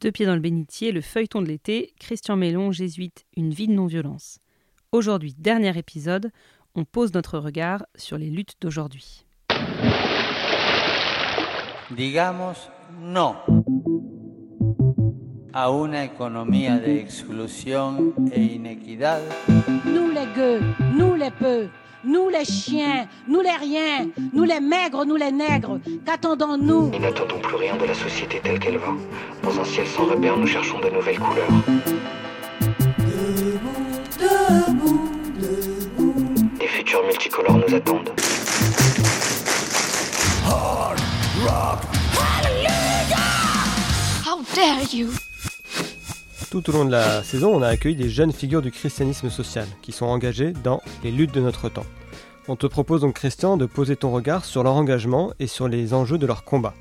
Deux pieds dans le bénitier, le feuilleton de l'été, Christian Mélon, jésuite, une vie de non-violence. Aujourd'hui, dernier épisode, on pose notre regard sur les luttes d'aujourd'hui. Digamos no a una economía de exclusión e inequidad. Nous les gueux, nous les peu, nous les chiens, nous les riens, nous les maigres, nous les nègres, qu'attendons-nous? Nous n'attendons plus rien de la société telle qu'elle va. Dans un ciel sans repère, nous cherchons de nouvelles couleurs. Des futurs multicolores nous attendent. How dare you Tout au long de la saison, on a accueilli des jeunes figures du christianisme social qui sont engagées dans les luttes de notre temps. On te propose donc, Christian, de poser ton regard sur leur engagement et sur les enjeux de leur combat.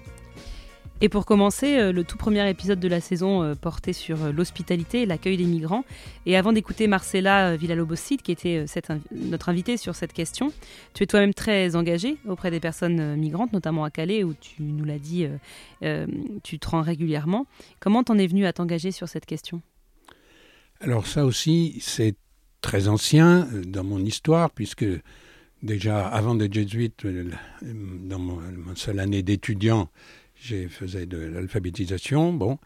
Et pour commencer, euh, le tout premier épisode de la saison euh, portait sur euh, l'hospitalité et l'accueil des migrants. Et avant d'écouter Marcela Villalobos-Cid, qui était notre invitée sur cette question, tu es toi-même très engagée auprès des personnes migrantes, notamment à Calais, où tu nous l'as dit, tu te rends régulièrement. Comment t'en es venu à t'engager sur cette question? Alors ça aussi, c'est très ancien dans mon histoire, puisque déjà avant d'être jésuite, dans ma seule année d'étudiant, j'ai faisais de l'alphabétisation. Bon,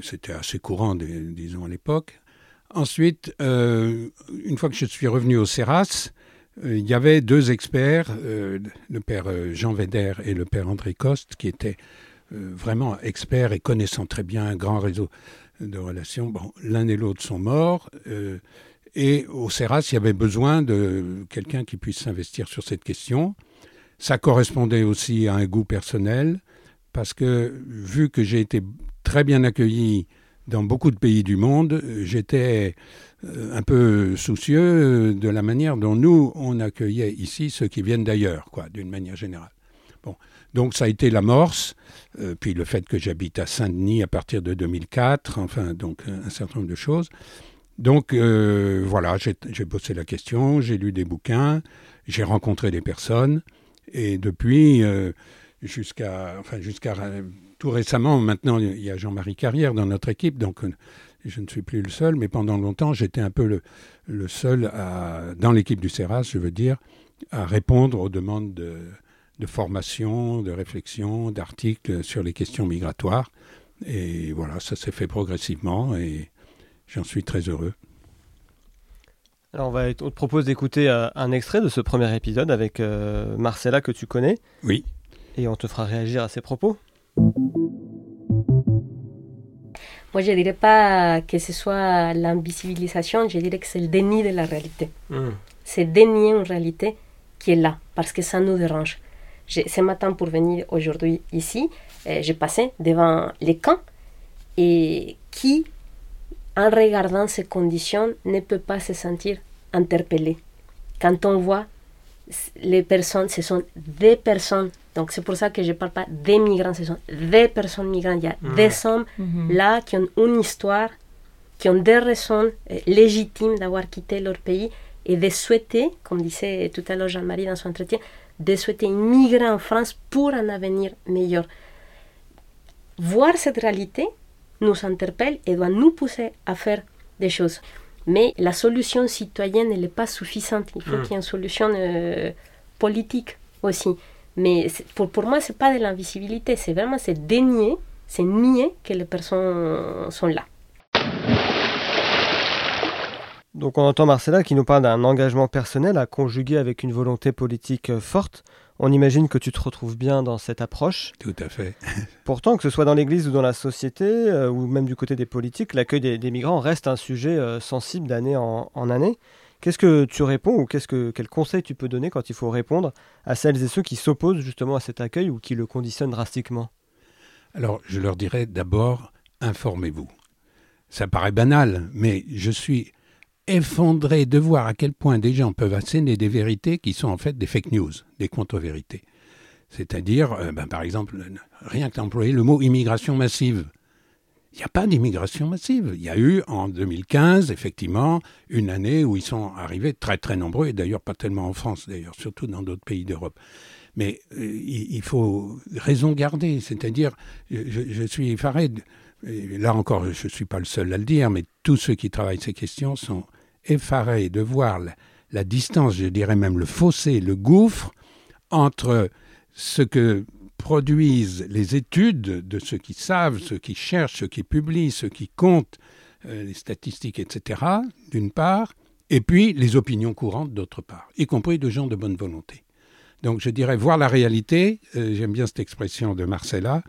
c'était assez courant, dis- disons à l'époque. Ensuite, euh, une fois que je suis revenu au CERAS, euh, il y avait deux experts, euh, le père Jean Véder et le père André Coste, qui étaient vraiment experts et connaissant très bien un grand réseau de relations. Bon, l'un et l'autre sont morts. et au CERAS, il y avait besoin de quelqu'un qui puisse s'investir sur cette question. Ça correspondait aussi à un goût personnel, parce que vu que j'ai été très bien accueilli dans beaucoup de pays du monde, euh, j'étais euh, un peu soucieux euh, de la manière dont nous, on accueillait ici ceux qui viennent d'ailleurs, quoi, d'une manière générale. Bon, donc ça a été l'amorce, euh, puis le fait que j'habite à Saint-Denis à partir de 2004, enfin, donc un certain nombre de choses. Donc euh, voilà, j'ai bossé la question, j'ai lu des bouquins, j'ai rencontré des personnes, et depuis, euh, jusqu'à enfin, jusqu'à tout récemment, maintenant, il y a Jean-Marie Carrière dans notre équipe, donc euh, je ne suis plus le seul, mais pendant longtemps, j'étais un peu le, le seul à, dans l'équipe du CERAS, je veux dire, à répondre aux demandes de, de formation, de réflexion, d'articles sur les questions migratoires. Et voilà, ça s'est fait progressivement et j'en suis très heureux. Alors on, va, on te propose d'écouter euh, un extrait de ce premier épisode avec euh, Marcella que tu connais, Oui, et on te fera réagir à ses propos. Moi, je dirais pas que ce soit l'invisibilisation, je dirais que c'est le déni de la réalité. C'est dénier une réalité qui est là, parce que ça nous dérange. Ce matin, pour venir aujourd'hui ici, euh, j'ai passé devant les camps et qui, en regardant ces conditions, ne peut pas se sentir interpellé. Quand on voit les personnes, ce sont des personnes. Donc c'est pour ça que je ne parle pas des migrants, ce sont des personnes migrantes. Il y a des hommes là qui ont une histoire, qui ont des raisons euh, légitimes d'avoir quitté leur pays et de souhaiter, comme disait tout à l'heure Jean-Marie dans son entretien, de souhaiter migrer en France pour un avenir meilleur. Voir cette réalité nous interpelle et doit nous pousser à faire des choses. Mais la solution citoyenne, elle n'est pas suffisante. Il faut qu'il y ait une solution euh, politique aussi. Mais pour, pour moi, ce n'est pas de l'invisibilité, c'est vraiment c'est dénier, c'est nier que les personnes sont là. Donc on entend Marcella qui nous parle d'un engagement personnel à conjuguer avec une volonté politique euh, forte. On imagine que tu te retrouves bien dans cette approche. tout à fait. Pourtant, que ce soit dans l'Église ou dans la société, euh, ou même du côté des politiques, l'accueil des, des migrants reste un sujet euh, sensible d'année en, en année. Qu'est-ce que tu réponds ou qu'est-ce que, quel conseil tu peux donner quand il faut répondre à celles et ceux qui s'opposent justement à cet accueil ou qui le conditionnent drastiquement? Alors, je leur dirais d'abord, informez-vous. Ça paraît banal, mais je suis effondré de voir à quel point des gens peuvent asséner des vérités qui sont en fait des fake news, des contre-vérités. C'est-à-dire, euh, ben, par exemple, rien que d'employer le mot immigration massive. Il n'y a pas d'immigration massive. Il y a eu en 2015, effectivement, une année où ils sont arrivés très très nombreux, et d'ailleurs pas tellement en France, d'ailleurs, surtout dans d'autres pays d'Europe. Mais euh, il, faut raison garder, c'est-à-dire, je, suis effaré. là encore, je ne suis pas le seul à le dire, mais tous ceux qui travaillent ces questions sont effarés de voir la, distance, je dirais même le fossé, le gouffre entre ce que produisent les études de ceux qui savent, ceux qui cherchent, ceux qui publient, ceux qui comptent euh, les statistiques, etc., d'une part, et puis les opinions courantes, d'autre part, y compris de gens de bonne volonté. Donc je dirais voir la réalité, euh, j'aime bien cette expression de Marcella,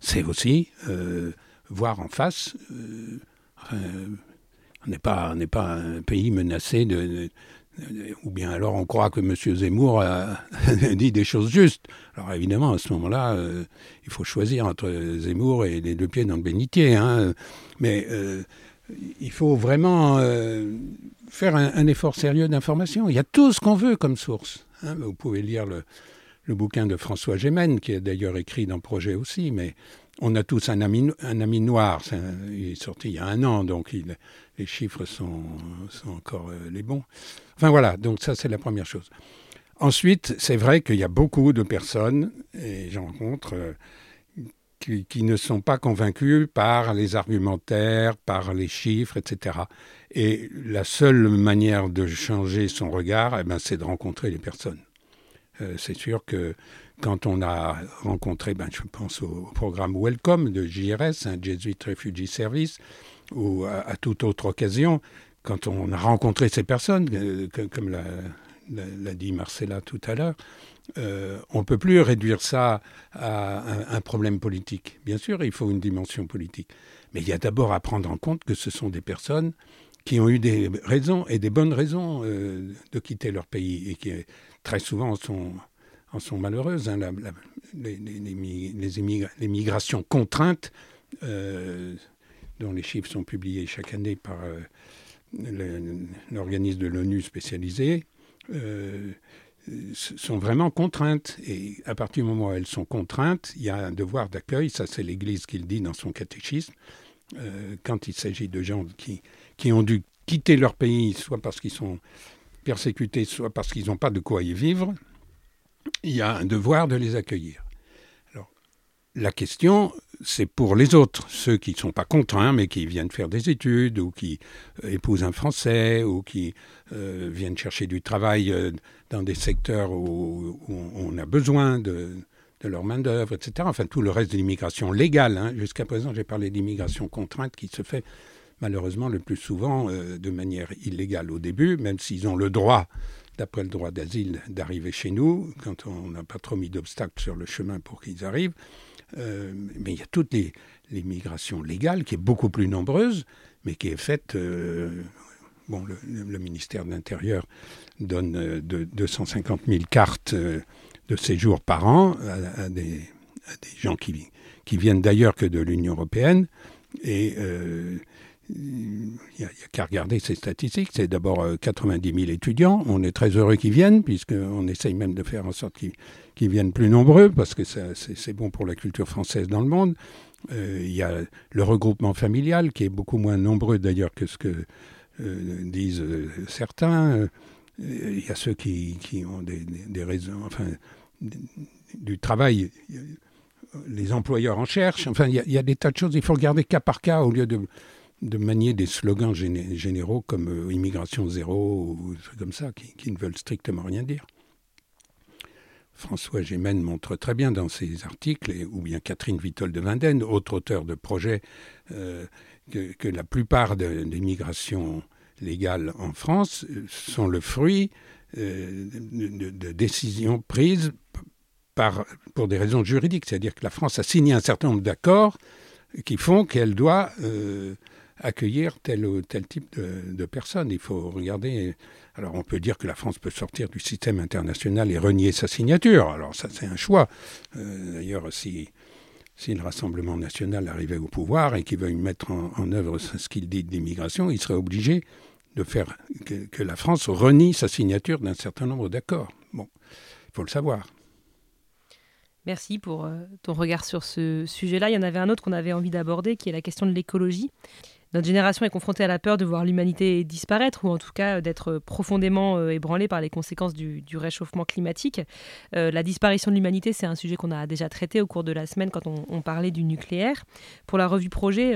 c'est aussi euh, voir en face. On n'est pas, pas un pays menacé de, ou bien alors on croit que M. Zemmour a dit des choses justes. Alors évidemment, à ce moment-là, il faut choisir entre Zemmour et les deux pieds dans le bénitier. Hein. Mais il faut vraiment faire un, effort sérieux d'information. Il y a tout ce qu'on veut comme source. Hein. Vous pouvez lire le, bouquin de François Gémen, qui est d'ailleurs écrit dans le projet aussi, mais on a tous un ami, un ami noir. il est sorti il y a un an, donc les chiffres sont, encore euh, les bons. Enfin voilà, donc ça c'est la première chose. Ensuite, c'est vrai qu'il y a beaucoup de personnes, et j'en rencontre, euh, qui, ne sont pas convaincus par les argumentaires, par les chiffres, etc. Et la seule manière de changer son regard, eh ben, c'est de rencontrer les personnes. Euh, c'est sûr que quand on a rencontré, ben, je pense au programme Welcome de JRS, un Jesuit Refugee Service, ou à, toute autre occasion, quand on a rencontré ces personnes, euh, comme l'a dit Marcella tout à l'heure, euh, on ne peut plus réduire ça à un, problème politique. Bien sûr, il faut une dimension politique. Mais il y a d'abord à prendre en compte que ce sont des personnes qui ont eu des raisons et des bonnes raisons euh, de quitter leur pays et qui très souvent sont, en sont malheureuses. Hein. les, les, migrations contraintes, dont les chiffres sont publiés chaque année par l'organisme de l'ONU spécialisé, sont vraiment contraintes. Et à partir du moment où elles sont contraintes, il y a un devoir d'accueil. Ça, c'est l'Église qui le dit dans son catéchisme. Euh, quand il s'agit de gens qui, qui ont dû quitter leur pays, soit parce qu'ils sont persécutés, soit parce qu'ils n'ont pas de quoi y vivre, il y a un devoir de les accueillir. Alors, la question, c'est pour les autres, ceux qui ne sont pas contraints, mais qui viennent faire des études, ou qui euh, épousent un Français, ou qui euh, viennent chercher du travail euh, dans des secteurs où, on a besoin de, leur main-d'œuvre, etc. Enfin, tout le reste de l'immigration légale. Hein. Jusqu'à présent, j'ai parlé d'immigration contrainte qui se fait malheureusement le plus souvent de manière illégale au début, même s'ils ont le droit d'après le droit d'asile, d'arriver chez nous, quand on n'a pas trop mis d'obstacles sur le chemin pour qu'ils arrivent. Euh, mais il y a toute l'immigration légale qui est beaucoup plus nombreuse, mais qui est faite. Euh, bon, le, ministère de l'Intérieur donne euh, de, 250 000 cartes de séjour par an à, des, gens qui, qui viennent d'ailleurs que de l'Union européenne. Il n'y a, qu'à regarder ces statistiques. C'est d'abord 90 000 étudiants. On est très heureux qu'ils viennent, puisqu'on essaye même de faire en sorte qu'ils qui viennent plus nombreux, parce que c'est bon pour la culture française dans le monde. Euh, il y a le regroupement familial, qui est beaucoup moins nombreux d'ailleurs que ce que euh, disent euh, certains. Il y a ceux qui, ont des, raisons, enfin, du travail. Les employeurs en cherchent. Enfin, il y, a, des tas de choses. Il faut regarder cas par cas au lieu de, de manier des slogans généraux comme immigration zéro ou comme ça, qui, ne veulent strictement rien dire. François Gémen montre très bien dans ses articles, ou bien Catherine Vitol de Vinden, autre auteur de projet, euh, que, la plupart des migrations légales en France euh, sont le fruit euh, de, décisions prises par, pour des raisons juridiques. C'est-à-dire que la France a signé un certain nombre d'accords qui font qu'elle doit accueillir tel ou tel type de, personnes. Il faut regarder alors on peut dire que la France peut sortir du système international et renier sa signature. Alors ça c'est un choix. Euh, d'ailleurs si, si le Rassemblement national arrivait au pouvoir et qu'il veuille mettre en, œuvre ce qu'il dit de l'immigration, il serait obligé de faire que, la France renie sa signature d'un certain nombre d'accords. Bon, il faut le savoir. Merci pour euh, ton regard sur ce sujet-là. Il y en avait un autre qu'on avait envie d'aborder, qui est la question de l'écologie. Notre génération est confrontée à la peur de voir l'humanité disparaître ou en tout cas d'être profondément ébranlée par les conséquences du, réchauffement climatique. la disparition de l'humanité, c'est un sujet qu'on a déjà traité au cours de la semaine quand on, on parlait du nucléaire. Pour la revue Projet,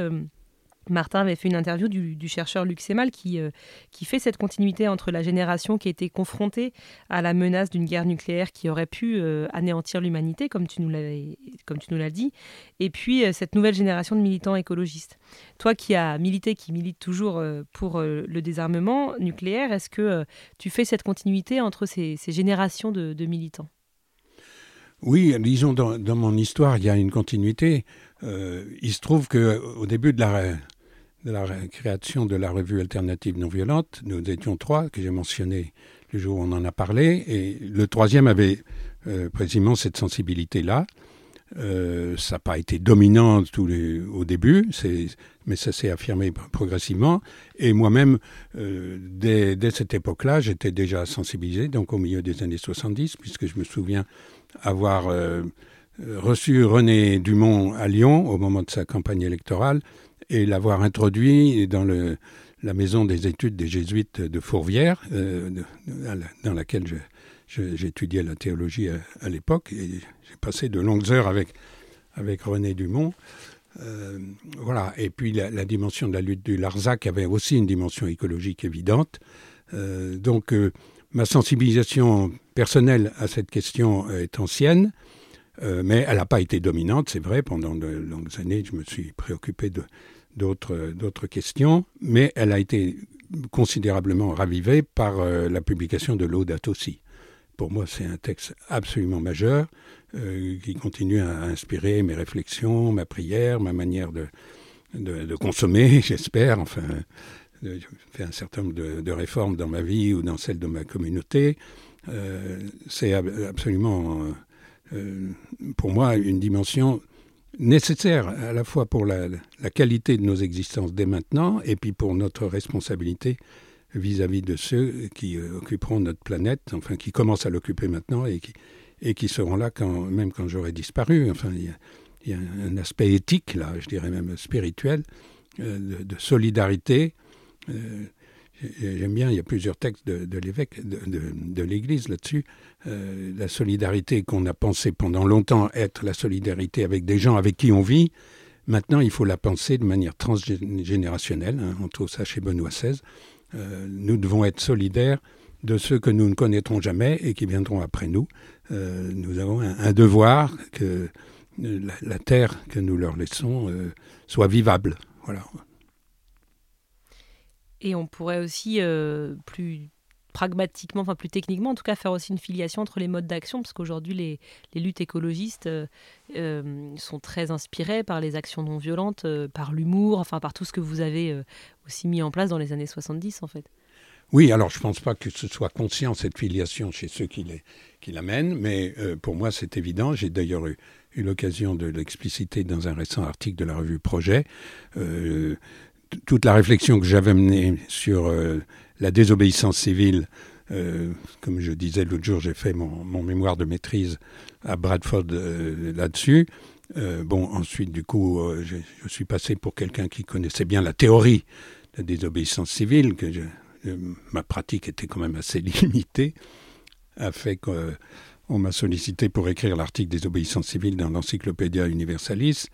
Martin avait fait une interview du, chercheur Luc Semal qui, euh, qui fait cette continuité entre la génération qui était confrontée à la menace d'une guerre nucléaire qui aurait pu euh, anéantir l'humanité, comme tu nous l'as dit, et puis euh, cette nouvelle génération de militants écologistes. Toi qui as milité, qui milite toujours pour le désarmement nucléaire, est-ce que tu fais cette continuité entre ces, générations de, militants? Oui, disons, dans, dans, mon histoire, il y a une continuité. il se trouve qu'au début de la, de la création de la revue alternative non violente. Nous étions trois, que j'ai mentionné le jour où on en a parlé, et le troisième avait euh, précisément cette sensibilité-là. Euh, ça n'a pas été dominant au début, mais ça s'est affirmé progressivement. Et moi-même, euh, dès, cette époque-là, j'étais déjà sensibilisé, donc au milieu des années 70, puisque je me souviens avoir reçu René Dumont à Lyon au moment de sa campagne électorale et l'avoir introduit dans la maison des études des jésuites de Fourvière, euh, dans laquelle j'étudiais la théologie à, l'époque. J'ai passé de longues heures avec, avec René Dumont. Euh, voilà. Et puis la, dimension de la lutte du Larzac avait aussi une dimension écologique évidente. Euh, donc ma sensibilisation personnelle à cette question est ancienne. mais elle n'a pas été dominante, c'est vrai. Pendant de longues années, je me suis préoccupé de, d'autres questions, mais elle a été considérablement ravivée par euh, la publication de Laudato aussi. Pour moi, c'est un texte absolument majeur euh, qui continue à inspirer mes réflexions, ma prière, ma manière de, de, consommer, j'espère. Enfin, j'ai fait un certain nombre de, réformes dans ma vie ou dans celle de ma communauté. Euh, c'est absolument, pour moi, une dimension nécessaire à la fois pour la, qualité de nos existences dès maintenant et puis pour notre responsabilité vis-à-vis de ceux qui euh, occuperont notre planète, enfin qui commencent à l'occuper maintenant et qui, et qui seront là même quand j'aurai disparu. Enfin, il y, a, un aspect éthique, là, je dirais même spirituel, euh, de, solidarité. Euh, J'aime bien, il y a plusieurs textes de, l'évêque, de, l'Église là-dessus. Euh, la solidarité qu'on a pensé pendant longtemps être la solidarité avec des gens avec qui on vit, maintenant il faut la penser de manière transgénérationnelle. Hein, on trouve ça chez Benoît XVI. Euh, nous devons être solidaires de ceux que nous ne connaîtrons jamais et qui viendront après nous. Euh, nous avons un, devoir que la, la, terre que nous leur laissons soit vivable. Voilà. Et on pourrait aussi euh, plus pragmatiquement, enfin plus techniquement, en tout cas, faire aussi une filiation entre les modes d'action, parce qu'aujourd'hui, les, les, luttes écologistes euh, euh, sont très inspirées par les actions non violentes, par l'humour, enfin par tout ce que vous avez aussi mis en place dans les années 70, en fait. Oui, alors je ne pense pas que ce soit conscient, cette filiation, chez ceux qui, qui l'amènent, mais pour moi, c'est évident. J'ai d'ailleurs eu, eu l'occasion de l'expliciter dans un récent article de la revue Projet toute la réflexion que j'avais menée sur euh, la désobéissance civile, euh, comme je disais l'autre jour, j'ai fait mon, mémoire de maîtrise à Bradford euh, là-dessus. bon, ensuite, du coup, je, suis passé pour quelqu'un qui connaissait bien la théorie de la désobéissance civile, que ma pratique était quand même assez limitée, a fait qu'on m'a sollicité pour écrire l'article des obéissances civiles dans l'Encyclopédia Universalis.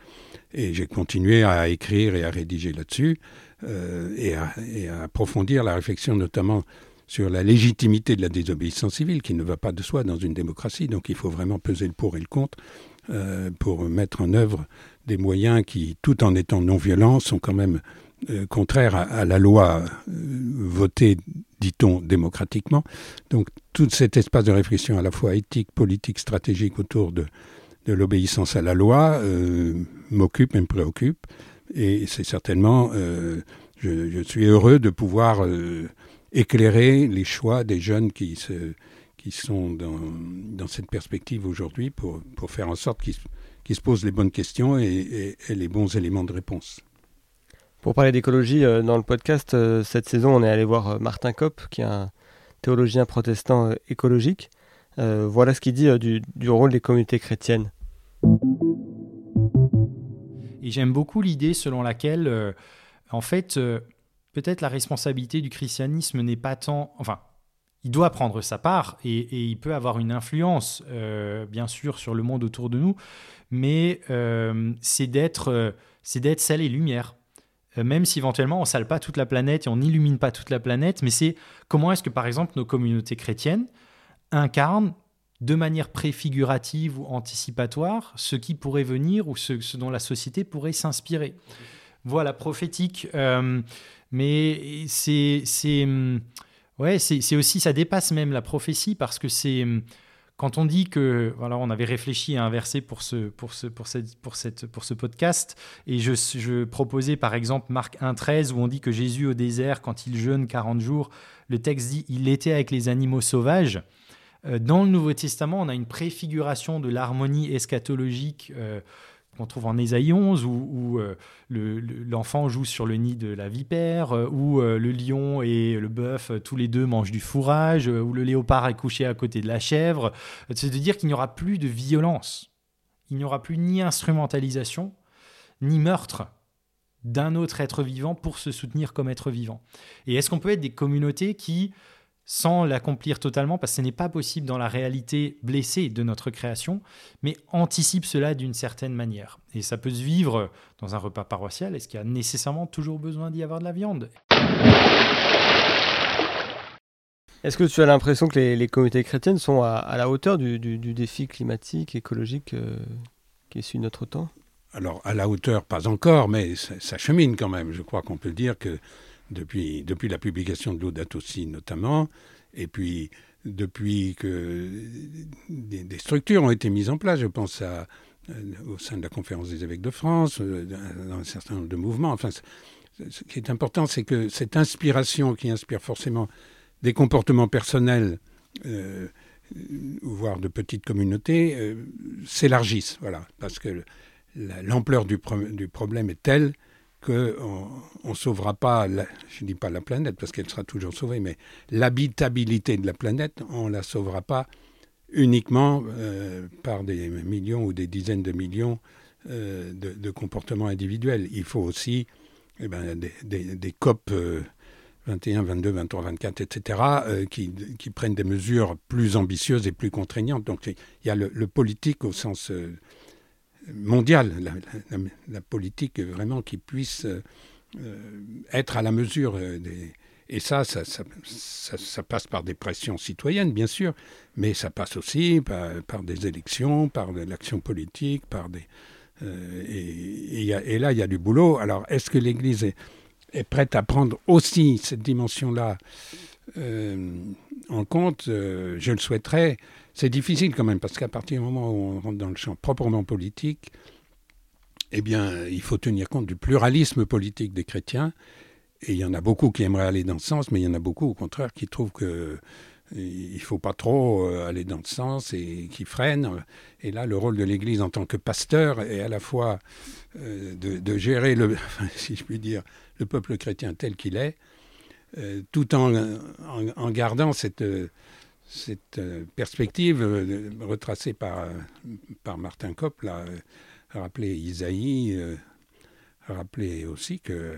Et j'ai continué à écrire et à rédiger là-dessus euh, et, à, approfondir la réflexion notamment sur la légitimité de la désobéissance civile qui ne va pas de soi dans une démocratie. Donc il faut vraiment peser le pour et le contre euh, pour mettre en œuvre des moyens qui, tout en étant non violents, sont quand même euh, contraires à, la loi votée, dit-on, démocratiquement. Donc tout cet espace de réflexion à la fois éthique, politique, stratégique autour de l'obéissance à la loi m'occupe et me préoccupe. Et c'est certainement, euh, je, suis heureux de pouvoir euh, éclairer les choix des jeunes qui, se, qui sont dans, dans cette perspective aujourd'hui pour, pour faire en sorte qu'ils se posent les bonnes questions et, les bons éléments de réponse. Pour parler d'écologie, dans le podcast, cette saison, on est allé voir Martin Kopp, qui est un théologien protestant écologique. Euh, voilà ce qu'il dit euh, du, rôle des communautés chrétiennes. J'aime beaucoup l'idée selon laquelle, euh, En fait, peut-être la responsabilité du christianisme n'est pas tant... Enfin, il doit prendre sa part et, il peut avoir une influence, bien sûr, sur le monde autour de nous, mais c'est d'être c'est d'être et lumière. même si éventuellement on sale pas toute la planète et on n'illumine pas toute la planète, mais c'est comment est-ce que par exemple nos communautés chrétiennes incarnent de manière préfigurative ou anticipatoire ce qui pourrait venir ou ce, dont la société pourrait s'inspirer. Voilà, prophétique. Euh, mais c'est, c'est, ouais, c'est, aussi, ça dépasse même la prophétie parce que c'est quand on dit que, voilà, on avait réfléchi à un verset pour ce, pour ce, pour cette, pour cette, pour ce podcast, et je, je proposais par exemple Marc 1.13 où on dit que Jésus au désert, quand il jeûne 40 jours, le texte dit il était avec les animaux sauvages. Euh, dans le Nouveau Testament, on a une préfiguration de l'harmonie eschatologique euh, qu'on trouve en Ésaïe 11, où, euh, l'enfant joue sur le nid de la vipère, où le lion et le bœuf, tous les deux, mangent du fourrage, où le léopard est couché à côté de la chèvre. C'est de dire qu'il n'y aura plus de violence. Il n'y aura plus ni instrumentalisation, ni meurtre d'un autre être vivant pour se soutenir comme être vivant. Et est-ce qu'on peut être des communautés qui sans l'accomplir totalement, parce que ce n'est pas possible dans la réalité blessée de notre création, mais anticipe cela d'une certaine manière. Et ça peut se vivre dans un repas paroissial. Est-ce qu'il y a nécessairement toujours besoin d'y avoir de la viande? Est-ce que tu as l'impression que les, communautés chrétiennes sont à, la hauteur du, défi climatique, écologique euh, qui est de notre temps? Alors, à la hauteur, pas encore, mais ça chemine quand même. Je crois qu'on peut dire que depuis, la publication de Laudato Si notamment, et puis depuis que des, structures ont été mises en place, je pense euh, au sein de la conférence des évêques de France, euh, dans un certain nombre de mouvements. Enfin, ce qui est important, c'est que cette inspiration qui inspire forcément des comportements personnels, euh, voire de petites communautés, s'élargisse. Voilà, parce que l'ampleur du, problème est telle qu'on ne sauvera pas, je ne dis pas la planète parce qu'elle sera toujours sauvée, mais l'habitabilité de la planète, on ne la sauvera pas uniquement euh, par des millions ou des dizaines de millions euh, de, comportements individuels. Il faut aussi eh ben, des, COP 21, 22, 23, 24, etc., qui, prennent des mesures plus ambitieuses et plus contraignantes. Donc il y a le, le politique au sens euh, mondiale, la, politique vraiment qui puisse euh, être à la mesure euh, des... Et ça ça, ça, passe par des pressions citoyennes, bien sûr, mais ça passe aussi par, des élections, par l'action politique, par des... Euh, et, là, il y a du boulot. Alors, est-ce que l'Église est, prête à prendre aussi cette dimension-là en compte? Je le souhaiterais. C'est difficile quand même, parce qu'à partir du moment où on rentre dans le champ proprement politique, eh bien, il faut tenir compte du pluralisme politique des chrétiens. Et il y en a beaucoup qui aimeraient aller dans ce sens, mais il y en a beaucoup, au contraire, qui trouvent que il ne faut pas trop euh, aller dans ce sens et qui freinent. Et là, le rôle de l'Église en tant que pasteur est à la fois euh, de, gérer, le, si je puis dire, le peuple chrétien tel qu'il est, euh, tout en, gardant cette, cette euh, perspective euh, retracée par, euh, par Martin Kopp, a rappelé Isaïe, rappelé aussi que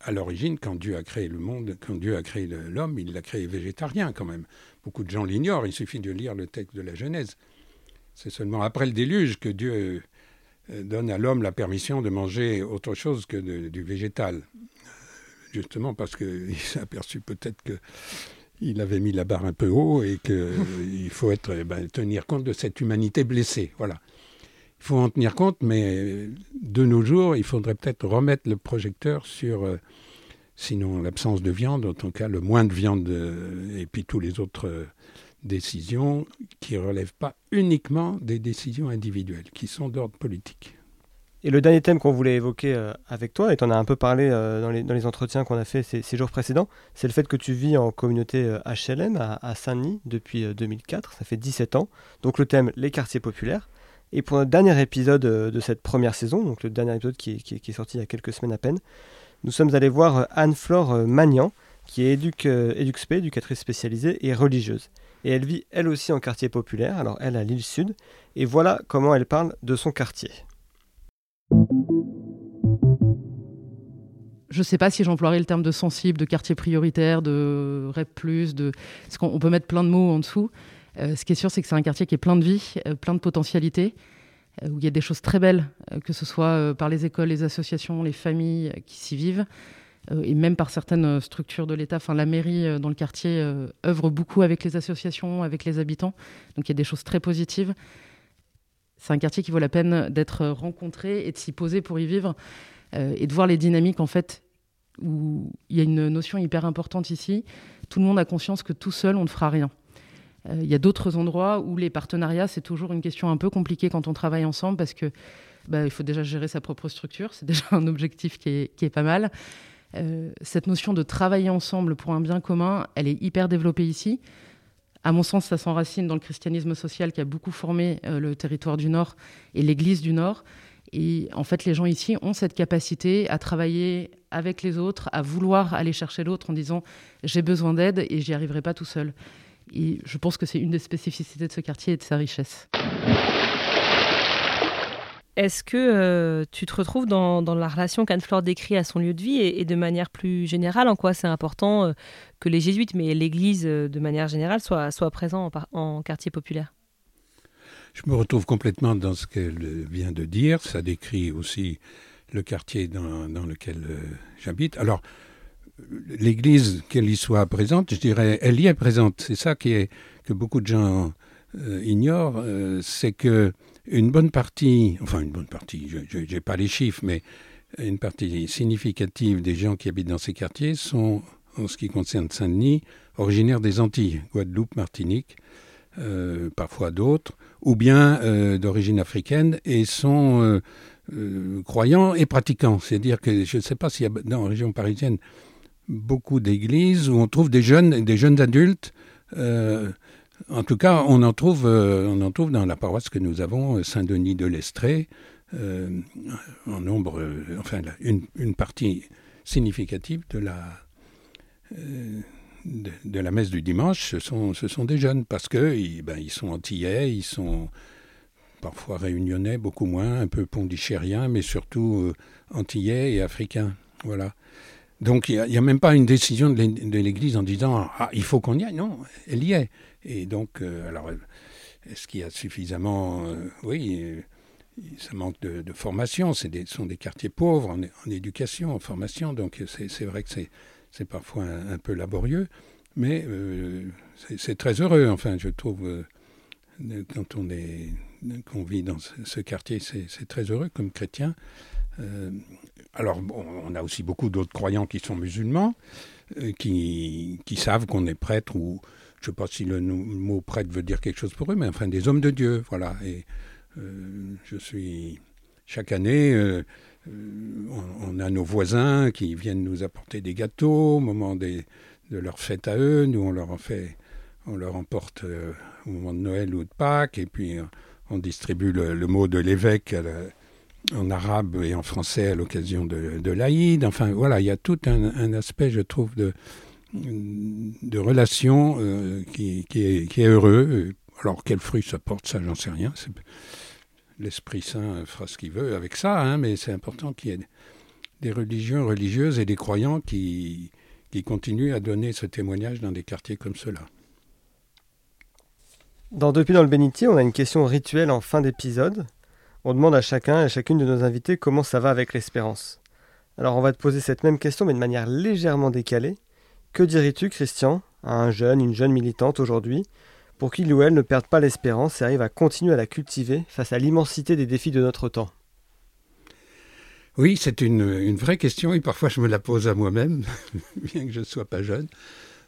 à l'origine, quand Dieu a créé le monde, quand Dieu a créé l'homme, il l'a créé végétarien quand même. Beaucoup de gens l'ignorent, il suffit de lire le texte de la Genèse. C'est seulement après le déluge que Dieu donne à l'homme la permission de manger autre chose que du végétal. Justement parce qu'il s'est aperçu peut-être que il avait mis la barre un peu haut et qu'il euh, faut être, eh ben, tenir compte de cette humanité blessée. Voilà. Il faut en tenir compte, mais de nos jours, il faudrait peut-être remettre le projecteur sur, euh, sinon l'absence de viande, en tout cas le moins de viande, euh, et puis tous les autres décisions qui ne relèvent pas uniquement des décisions individuelles, qui sont d'ordre politique. Et le dernier thème qu'on voulait évoquer euh, avec toi, et tu en as un peu parlé euh, dans, les, dans, les, entretiens qu'on a fait ces, jours précédents, c'est le fait que tu vis en communauté HLM euh, à, Saint-Denis depuis 2004, ça fait 17 ans. Donc le thème, les quartiers populaires. Et pour notre dernier épisode de cette première saison, donc le dernier épisode qui, qui, est sorti il y a quelques semaines à peine, nous sommes allés voir Anne-Flore Magnan, qui est éduc, éduxp, éducatrice spécialisée et religieuse. Et elle vit elle aussi en quartier populaire, alors elle à l'île Sud, et voilà comment elle parle de son quartier. Je ne sais pas si j'emploierais le terme de sensible, de quartier prioritaire, de REP+, de... parce qu'on peut mettre plein de mots en dessous. Euh, ce qui est sûr, c'est que c'est un quartier qui est plein de vie, euh, plein de potentialités, euh, où il y a des choses très belles, que ce soit par les écoles, les associations, les familles qui s'y vivent, et même par certaines structures de l'État. Enfin, la mairie dans le quartier œuvre beaucoup avec les associations, avec les habitants, donc il y a des choses très positives. C'est un quartier qui vaut la peine d'être rencontré et de s'y poser pour y vivre. Euh, et de voir les dynamiques en fait où il y a une notion hyper importante ici. Tout le monde a conscience que tout seul on ne fera rien. Euh, il y a d'autres endroits où les partenariats c'est toujours une question un peu compliquée quand on travaille ensemble parce que bah, il faut déjà gérer sa propre structure, c'est déjà un objectif qui est, qui est pas mal. Euh, cette notion de travailler ensemble pour un bien commun, elle est hyper développée ici. À mon sens, ça s'enracine dans le christianisme social qui a beaucoup formé le territoire du Nord et l'Église du Nord. Et en fait, les gens ici ont cette capacité à travailler avec les autres, à vouloir aller chercher l'autre en disant j'ai besoin d'aide et j'y arriverai pas tout seul. Et je pense que c'est une des spécificités de ce quartier et de sa richesse. Est-ce que euh, tu te retrouves dans, la relation qu'Anne-Flore décrit à son lieu de vie et, de manière plus générale, en quoi c'est important euh, que les jésuites, mais l'Église euh, de manière générale, soient, soient présents en quartier populaire? Je me retrouve complètement dans ce qu'elle vient de dire. Ça décrit aussi le quartier dans, lequel euh, j'habite. Alors, l'Église, qu'elle y soit présente, je dirais, elle y est présente. C'est ça qui est, que beaucoup de gens euh, ignorent, euh, c'est que une bonne partie, enfin une bonne partie, je n'ai pas les chiffres, mais une partie significative des gens qui habitent dans ces quartiers sont, en ce qui concerne Saint-Denis, originaires des Antilles, Guadeloupe, Martinique. Euh, parfois d'autres, ou bien euh, d'origine africaine, et sont euh, croyants et pratiquants. C'est-à-dire que je ne sais pas s'il y a dans la région parisienne beaucoup d'églises où on trouve des jeunes, des jeunes adultes. en tout cas, on en trouve, on en trouve dans la paroisse que nous avons, Saint-Denis de l'Estrée, en nombre, enfin, une, une, partie significative de la de, la messe du dimanche, ce sont, ce sont des jeunes, parce qu'ils ben, ils sont antillais, ils sont parfois réunionnais, beaucoup moins, un peu pondichériens, mais surtout euh, antillais et africains. Voilà. Donc il n'y a, même pas une décision de l'Église en disant ah, il faut qu'on y aille. Non, elle y est. Et donc, euh, alors, est-ce qu'il y a suffisamment. Euh, oui, ça manque de, formation. Ce sont des quartiers pauvres en, en, éducation, en formation. Donc c'est vrai que c'est c'est parfois un, peu laborieux, mais euh, c'est très heureux, enfin, je trouve, euh, quand on, vit dans ce, quartier, c'est très heureux comme chrétien. Euh, alors, on a aussi beaucoup d'autres croyants qui sont musulmans, qui, savent qu'on est prêtre, ou je ne sais pas si le, mot prêtre veut dire quelque chose pour eux, mais enfin des hommes de Dieu, voilà. Et je suis chaque année euh, on, a nos voisins qui viennent nous apporter des gâteaux au moment de leur fête à eux. Nous, on leur en fait, on leur emporte euh, au moment de Noël ou de Pâques, et puis euh, on distribue le, mot de l'évêque en arabe et en français à l'occasion de, l'Aïd. Enfin, voilà, il y a tout un, aspect, je trouve, de, de relation qui, est, qui, est, heureux. Alors, quel fruit ça porte, ça, j'en sais rien l'Esprit Saint fera ce qu'il veut avec ça, hein, mais c'est important qu'il y ait des religions religieuses et des croyants qui, qui continuent à donner ce témoignage dans des quartiers comme ceux-là. Dans Depuis dans le bénitier, on a une question rituelle en fin d'épisode. On demande à chacun et à chacune de nos invités comment ça va avec l'espérance. Alors on va te poser cette même question mais de manière légèrement décalée. Que dirais-tu, Christian, à un jeune, une jeune militante aujourd'hui, pour qu'il ou elle ne perde pas l'espérance et arrive à continuer à la cultiver face à l'immensité des défis de notre temps Oui, c'est une, vraie question et parfois je me la pose à moi-même, bien que je ne sois pas jeune.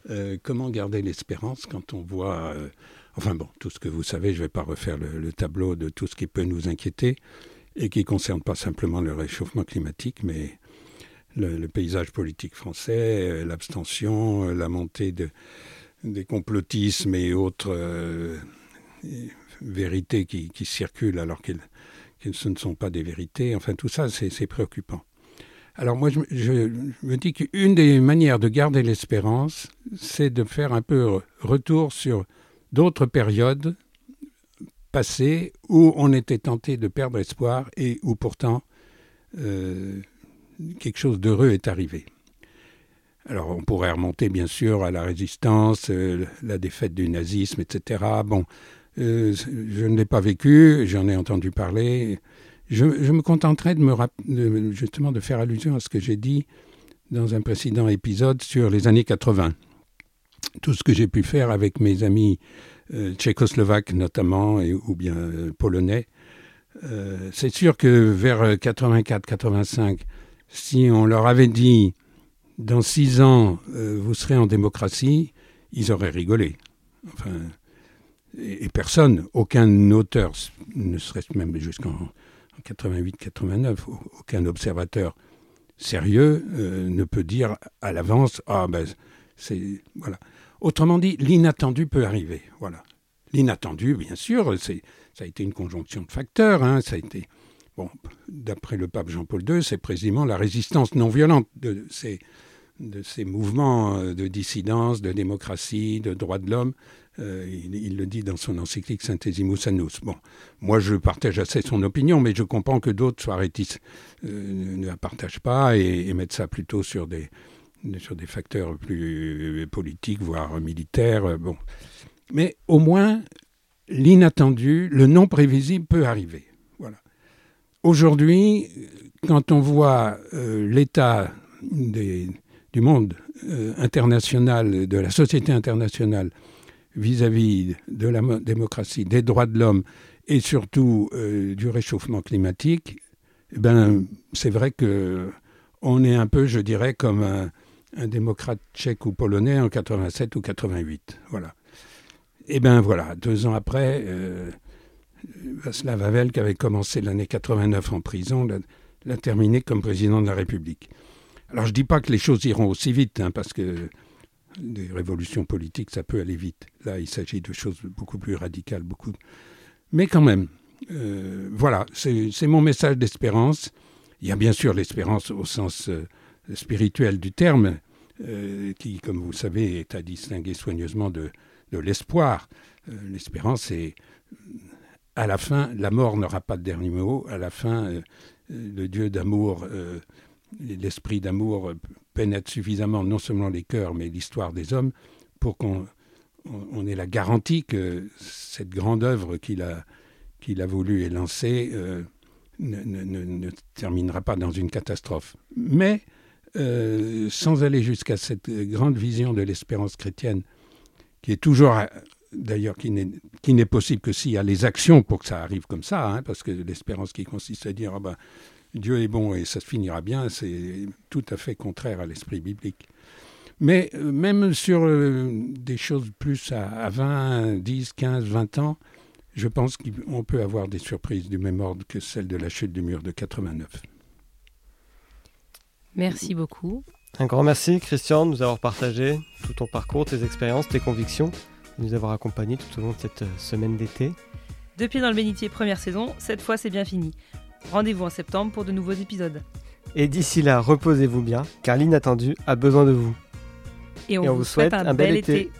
Euh, comment garder l'espérance quand on voit... Euh, enfin bon, tout ce que vous savez, je ne vais pas refaire le, tableau de tout ce qui peut nous inquiéter et qui ne concerne pas simplement le réchauffement climatique, mais le paysage politique français, euh, l'abstention, la montée de, des complotismes et autres euh, vérités qui, circulent alors qu'elles ce ne sont pas des vérités. Enfin, tout ça, c'est préoccupant. Alors moi, je, me dis qu'une des manières de garder l'espérance, c'est de faire un peu retour sur d'autres périodes passées où on était tenté de perdre espoir et où pourtant euh, quelque chose d'heureux est arrivé. Alors on pourrait remonter bien sûr à la résistance, euh, la défaite du nazisme, etc. Bon, euh, je ne l'ai pas vécu, j'en ai entendu parler. Je, me contenterai de me justement de faire allusion à ce que j'ai dit dans un précédent épisode sur les années 80. Tout ce que j'ai pu faire avec mes amis euh, tchécoslovaques notamment, et, ou bien polonais, c'est sûr que vers 84-85, si on leur avait dit dans six ans, euh, vous serez en démocratie, ils auraient rigolé. Enfin, et, personne, aucun auteur, ne serait-ce même jusqu'en 88-89, aucun observateur sérieux euh, ne peut dire à l'avance ah ben c'est voilà. Autrement dit, l'inattendu peut arriver. Voilà. L'inattendu, bien sûr, c'est ça a été une conjonction de facteurs. Hein, ça a été bon, d'après le pape Jean-Paul II, c'est précisément la résistance non violente de ces mouvements euh, de dissidence, de démocratie, de droits de l'homme. Euh, il, le dit dans son encyclique Synthesimus Annus. Moi je partage assez son opinion, mais je comprends que d'autres soient réticents, euh, ne la partagent pas et, mettent ça plutôt sur des, sur des facteurs plus politiques, voire militaires. bon. Mais au moins, l'inattendu, le non prévisible peut arriver. Aujourd'hui, quand on voit l'état des, du monde euh, international, de la société internationale vis-à-vis de la démocratie, des droits de l'homme et surtout euh, du réchauffement climatique, eh ben, c'est vrai que on est un peu, je dirais, comme un, démocrate tchèque ou polonais en 87 ou 88. Voilà. Et eh bien voilà, deux ans après, euh, Václav Havel, qui avait commencé l'année 89 en prison, l'a terminé comme président de la République. Alors je ne dis pas que les choses iront aussi vite, hein, parce que des révolutions politiques, ça peut aller vite. Là, il s'agit de choses beaucoup plus radicales, beaucoup. Mais quand même, euh, voilà, c'est mon message d'espérance. Il y a bien sûr l'espérance au sens euh, spirituel du terme, euh, qui, comme vous savez, est à distinguer soigneusement de, de l'espoir. L'espérance, c'est à la fin, la mort n'aura pas de dernier mot. À la fin, le Dieu d'amour l'esprit d'amour pénètre suffisamment non seulement les cœurs, mais l'histoire des hommes, pour qu'on on ait la garantie que cette grande œuvre qu'il a, a voulu lancée euh, ne, terminera pas dans une catastrophe. Mais euh, sans aller jusqu'à cette grande vision de l'espérance chrétienne, qui est toujours, d'ailleurs, qui n'est possible que s'il y a les actions pour que ça arrive comme ça, hein, parce que l'espérance qui consiste à dire, ah ben, Dieu est bon et ça se finira bien, c'est tout à fait contraire à l'esprit biblique. Mais euh, même sur euh, des choses plus à, 20, 10, 15, 20 ans, je pense qu'on peut avoir des surprises du même ordre que celle de la chute du mur de 89. Merci beaucoup. Un grand merci Christian de nous avoir partagé tout ton parcours, tes expériences, tes convictions, de nous avoir accompagnés tout au long de cette euh, semaine d'été. Depuis dans le bénitier première saison, cette fois c'est bien fini. Rendez-vous en septembre pour de nouveaux épisodes. Et d'ici là, reposez-vous bien, car l'inattendu a besoin de vous. Et on, vous, souhaite, un, bel été.